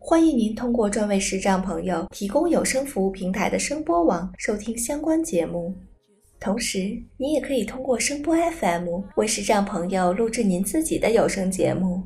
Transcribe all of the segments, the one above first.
欢迎您通过专为视障朋友提供有声服务平台的声波网收听相关节目，同时您也可以通过声波 FM 为视障朋友录制您自己的有声节目。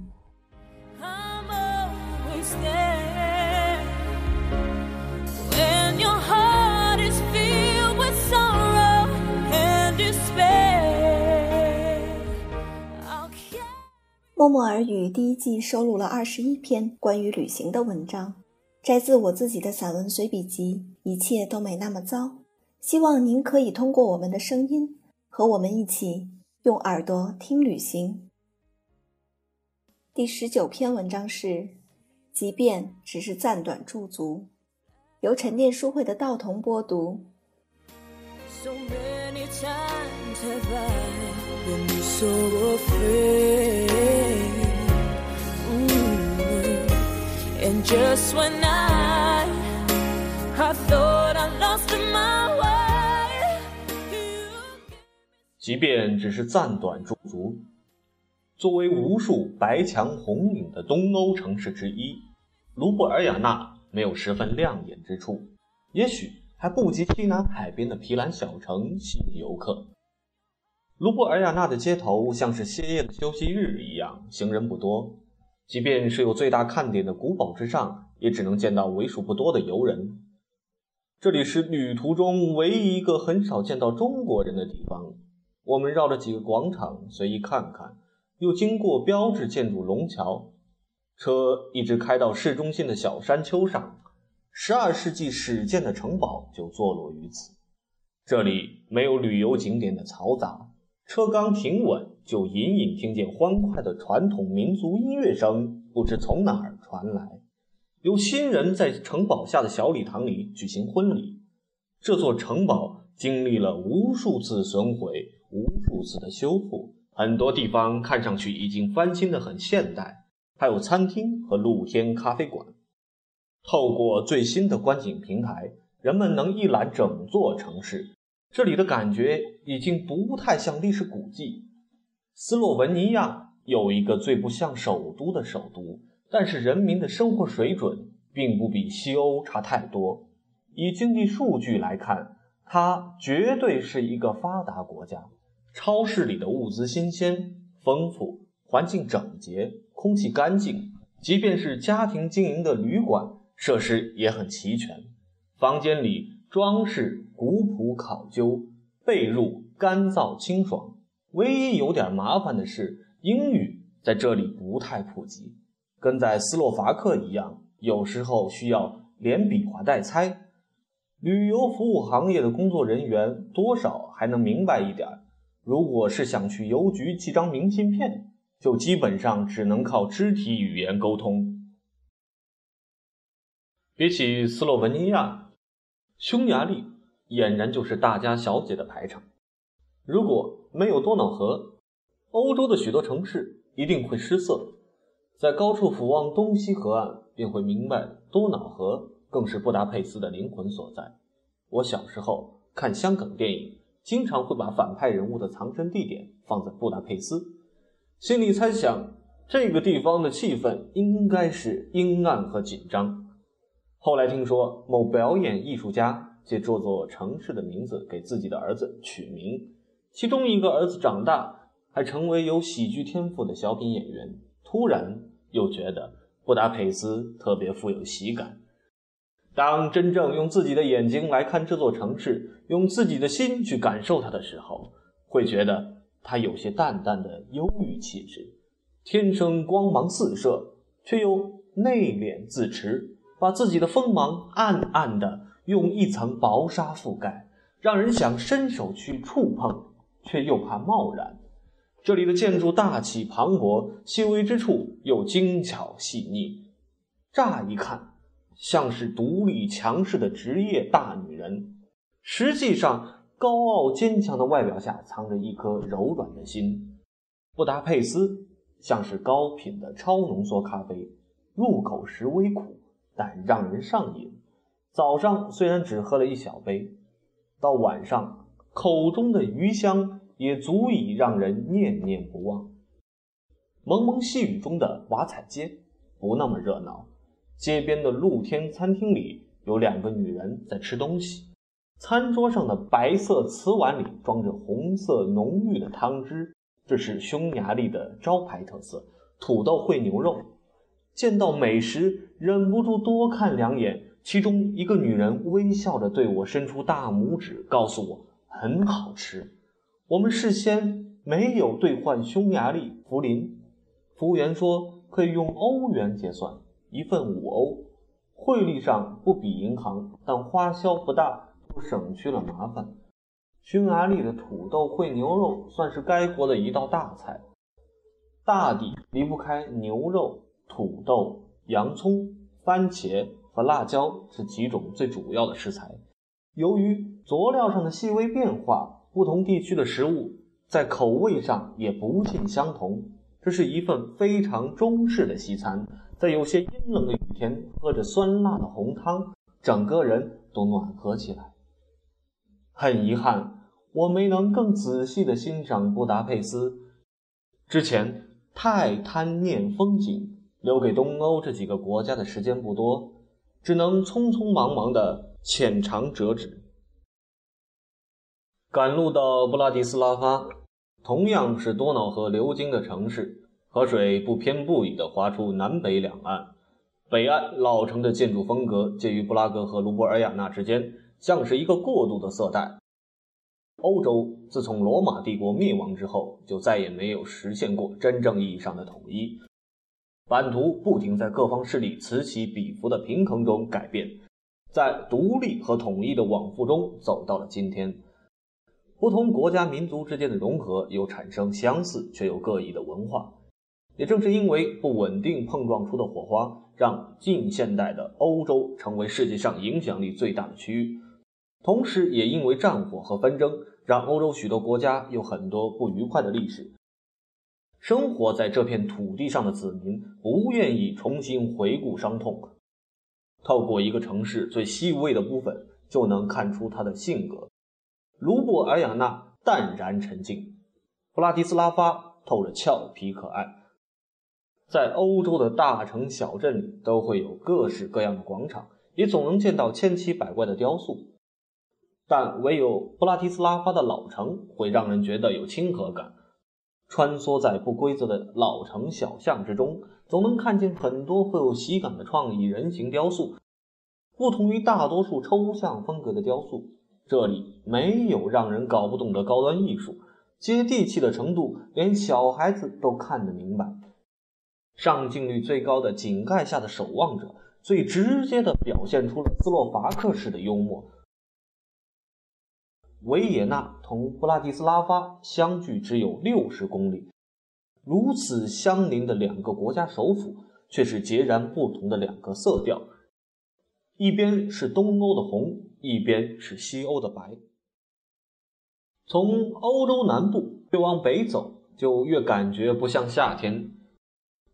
默默耳语第一季收录了二十一篇关于旅行的文章，摘自我自己的散文随笔集《一切都没那么糟》。希望您可以通过我们的声音，和我们一起用耳朵听旅行。第十九篇文章是《即便只是暂短驻足》，由沉淀书会的道童播读。Just when i i thought i lost my way 即便只是暂短驻足，作为无数白墙红影的东欧城市之一，卢布尔雅纳没有十分亮眼之处，也许还不及西南海边的皮兰小城吸引游客。卢布尔雅纳的街头像是歇业的休息日一样，行人不多。即便是有最大看点的古堡之上，也只能见到为数不多的游人。这里是旅途中唯一一个很少见到中国人的地方。我们绕着几个广场随意看看，又经过标志建筑龙桥，车一直开到市中心的小山丘上。十二世纪始建的城堡就坐落于此。这里没有旅游景点的嘈杂。车刚停稳，就隐隐听见欢快的传统民族音乐声，不知从哪儿传来。有新人在城堡下的小礼堂里举行婚礼。这座城堡经历了无数次损毁，无数次的修复，很多地方看上去已经翻新的很现代，还有餐厅和露天咖啡馆。透过最新的观景平台，人们能一览整座城市。这里的感觉已经不太像历史古迹。斯洛文尼亚有一个最不像首都的首都，但是人民的生活水准并不比西欧差太多。以经济数据来看，它绝对是一个发达国家。超市里的物资新鲜、丰富，环境整洁，空气干净。即便是家庭经营的旅馆，设施也很齐全，房间里。装饰古朴考究，被褥干燥清爽。唯一有点麻烦的是，英语在这里不太普及，跟在斯洛伐克一样，有时候需要连比划带猜。旅游服务行业的工作人员多少还能明白一点，如果是想去邮局寄张明信片，就基本上只能靠肢体语言沟通。比起斯洛文尼亚。匈牙利俨然就是大家小姐的排场。如果没有多瑙河，欧洲的许多城市一定会失色。在高处俯望东西河岸，便会明白多瑙河更是布达佩斯的灵魂所在。我小时候看香港电影，经常会把反派人物的藏身地点放在布达佩斯，心里猜想这个地方的气氛应该是阴暗和紧张。后来听说某表演艺术家借这座城市的名字给自己的儿子取名，其中一个儿子长大还成为有喜剧天赋的小品演员。突然又觉得布达佩斯特别富有喜感。当真正用自己的眼睛来看这座城市，用自己的心去感受它的时候，会觉得它有些淡淡的忧郁气质，天生光芒四射，却又内敛自持。把自己的锋芒暗暗的用一层薄纱覆盖，让人想伸手去触碰，却又怕冒然。这里的建筑大气磅礴，细微之处又精巧细腻，乍一看像是独立强势的职业大女人，实际上，高傲坚强的外表下藏着一颗柔软的心。布达佩斯像是高品的超浓缩咖啡，入口时微苦，但让人上瘾。早上虽然只喝了一小杯，到晚上口中的余香也足以让人念念不忘。蒙蒙细雨中的瓦彩街不那么热闹，街边的露天餐厅里有两个女人在吃东西，餐桌上的白色瓷碗里装着红色浓郁的汤汁，这是匈牙利的招牌特色——土豆烩牛肉。见到美食，忍不住多看两眼。其中一个女人微笑着对我伸出大拇指，告诉我很好吃。我们事先没有兑换匈牙利福林，服务员说可以用欧元结算，一份五欧，汇率上不比银行，但花销不大，又省去了麻烦。匈牙利的土豆烩牛肉算是该国的一道大菜，大抵离不开牛肉、土豆、洋葱、番茄。和辣椒是几种最主要的食材。由于佐料上的细微变化，不同地区的食物在口味上也不尽相同。这是一份非常中式的西餐，在有些阴冷的雨天，喝着酸辣的红汤，整个人都暖和起来。很遗憾，我没能更仔细地欣赏布达佩斯。之前太贪念风景，留给东欧这几个国家的时间不多。只能匆匆忙忙的浅尝辄止。赶路到布拉迪斯拉发，同样是多瑙河流经的城市，河水不偏不倚地划出南北两岸。北岸老城的建筑风格介于布拉格和卢布尔雅纳之间，像是一个过渡的色带。欧洲自从罗马帝国灭亡之后，就再也没有实现过真正意义上的统一。版图不停在各方势力此起彼伏的平衡中改变，在独立和统一的往复中走到了今天。不同国家民族之间的融合又产生相似却又各异的文化。也正是因为不稳定碰撞出的火花，让近现代的欧洲成为世界上影响力最大的区域。同时，也因为战火和纷争，让欧洲许多国家有很多不愉快的历史。生活在这片土地上的子民不愿意重新回顾伤痛，透过一个城市最细微的部分就能看出他的性格。卢布尔雅纳淡然沉静，布拉迪斯拉发透着俏皮可爱。在欧洲的大城小镇里，都会有各式各样的广场，也总能见到千奇百怪的雕塑，但唯有布拉提斯拉发的老城会让人觉得有亲和感。穿梭在不规则的老城小巷之中，总能看见很多富有喜感的创意人形雕塑。不同于大多数抽象风格的雕塑，这里没有让人搞不懂的高端艺术，接地气的程度连小孩子都看得明白。上镜率最高的井盖下的守望者，最直接地表现出了斯洛伐克式的幽默。维也纳同布拉迪斯拉发相距只有六十公里，如此相邻的两个国家首府，却是截然不同的两个色调。一边是东欧的红，一边是西欧的白。从欧洲南部越往北走，就越感觉不像夏天。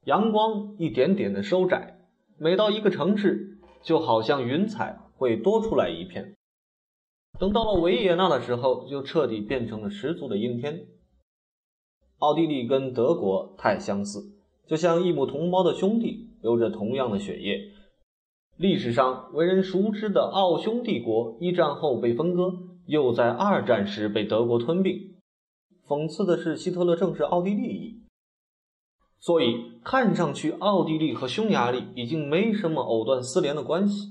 阳光一点点的收窄，每到一个城市，就好像云彩会多出来一片。等到了维也纳的时候，就彻底变成了十足的阴天。奥地利跟德国太相似，就像异母同胞的兄弟，流着同样的血液。历史上为人熟知的奥匈帝国，一战后被分割，又在二战时被德国吞并。讽刺的是，希特勒正是奥地利裔，所以看上去奥地利和匈牙利已经没什么藕断丝连的关系。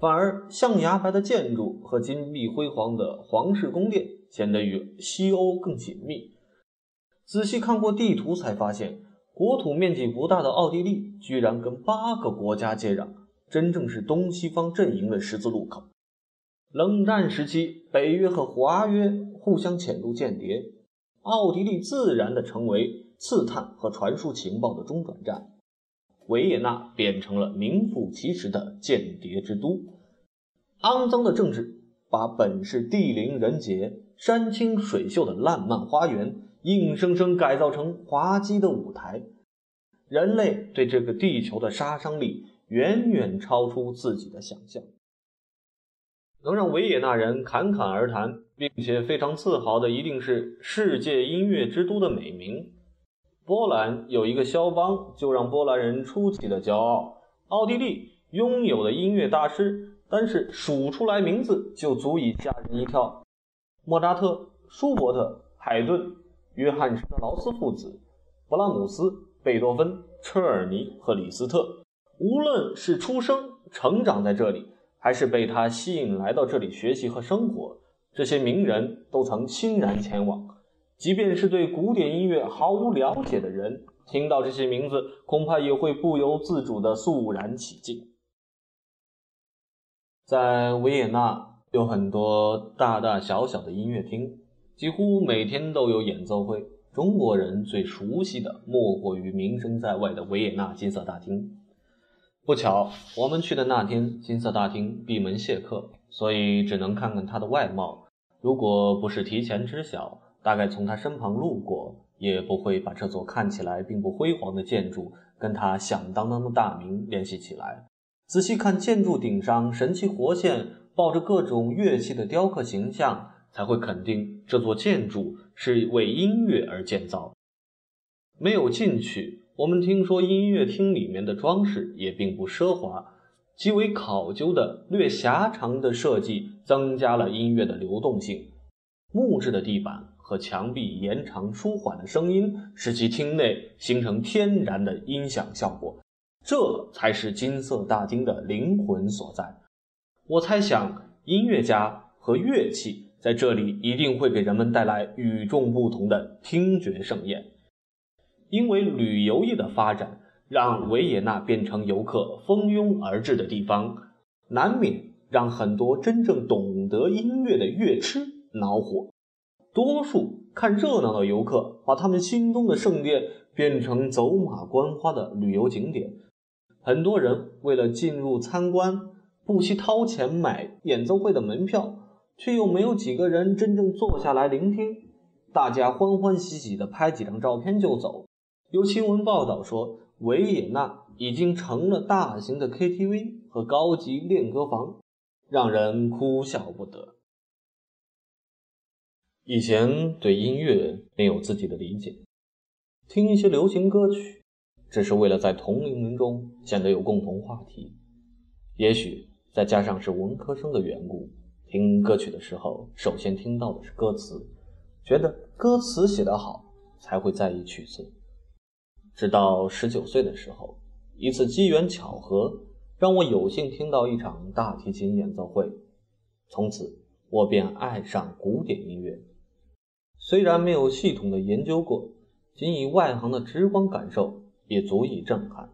反而，象牙白的建筑和金碧辉煌的皇室宫殿显得与西欧更紧密。仔细看过地图，才发现国土面积不大的奥地利居然跟八个国家接壤，真正是东西方阵营的十字路口。冷战时期，北约和华约互相潜入间谍，奥地利自然的成为刺探和传输情报的中转站。维也纳变成了名副其实的间谍之都，肮脏的政治把本是地灵人杰、山清水秀的烂漫花园，硬生生改造成滑稽的舞台。人类对这个地球的杀伤力远远超出自己的想象。能让维也纳人侃侃而谈，并且非常自豪的，一定是世界音乐之都的美名。波兰有一个肖邦，就让波兰人出奇的骄傲。奥地利拥有的音乐大师，单是数出来名字就足以吓人一跳。莫扎特、舒伯特、海顿、约翰施特劳斯父子、勃拉姆斯、贝多芬、车尔尼和李斯特，无论是出生、成长在这里。还是被他吸引来到这里学习和生活，这些名人都曾欣然前往。即便是对古典音乐毫无了解的人，听到这些名字，恐怕也会不由自主地肃然起敬。在维也纳有很多大大小小的音乐厅，几乎每天都有演奏会。中国人最熟悉的莫过于名声在外的维也纳金色大厅。不巧，我们去的那天，金色大厅闭门谢客，所以只能看看它的外貌。如果不是提前知晓，大概从他身旁路过，也不会把这座看起来并不辉煌的建筑跟他响当当的大名联系起来。仔细看建筑顶上神奇活现、抱着各种乐器的雕刻形象，才会肯定这座建筑是为音乐而建造。没有进去。我们听说音乐厅里面的装饰也并不奢华，极为考究的略狭长的设计增加了音乐的流动性。木质的地板和墙壁延长舒缓的声音，使其厅内形成天然的音响效果。这才是金色大厅的灵魂所在。我猜想，音乐家和乐器在这里一定会给人们带来与众不同的听觉盛宴。因为旅游业的发展，让维也纳变成游客蜂拥而至的地方，难免让很多真正懂得音乐的乐痴恼火。多数看热闹的游客，把他们心中的圣殿变成走马观花的旅游景点。很多人为了进入参观，不惜掏钱买演奏会的门票，却又没有几个人真正坐下来聆听。大家欢欢喜喜地拍几张照片就走。有新闻报道说，维也纳已经成了大型的 KTV 和高级练歌房，让人哭笑不得。以前对音乐没有自己的理解，听一些流行歌曲，只是为了在同龄人中显得有共同话题。也许再加上是文科生的缘故，听歌曲的时候，首先听到的是歌词，觉得歌词写得好，才会在意曲子。直到十九岁的时候，一次机缘巧合让我有幸听到一场大提琴演奏会，从此我便爱上古典音乐。虽然没有系统的研究过，仅以外行的直观感受也足以震撼。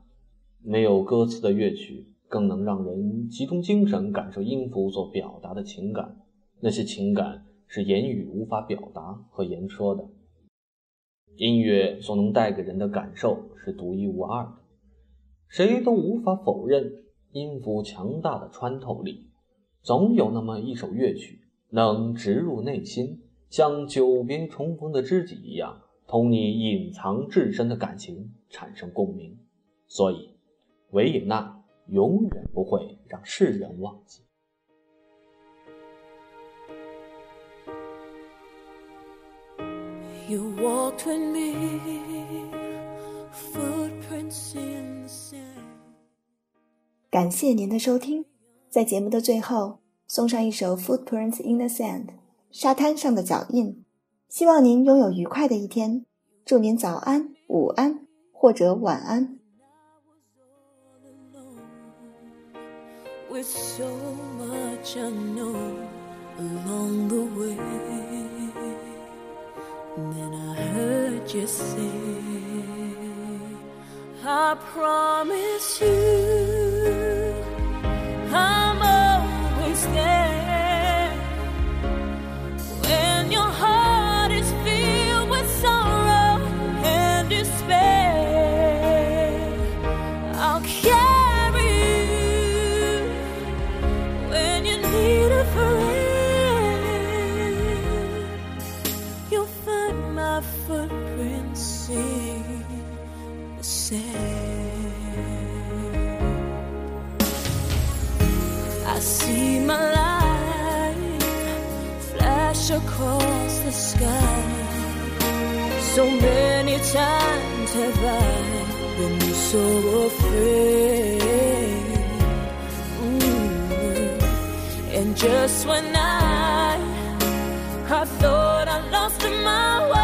没有歌词的乐曲更能让人集中精神感受音符所表达的情感，那些情感是言语无法表达和言说的。音乐所能带给人的感受是独一无二的，谁都无法否认音符强大的穿透力。总有那么一首乐曲能植入内心，像久别重逢的知己一样，同你隐藏至深的感情产生共鸣。所以，维也纳永远不会让世人忘记。感谢您的收听，在节目的最后送上一首《Footprints in the Sand》沙滩上的脚印。希望您拥有愉快的一天，祝您早安、午安或者晚安。Then I heard you say, I promise you, see my life flash across the sky. So many times have I been so afraid. Mm. And just when I, I thought I lost my way.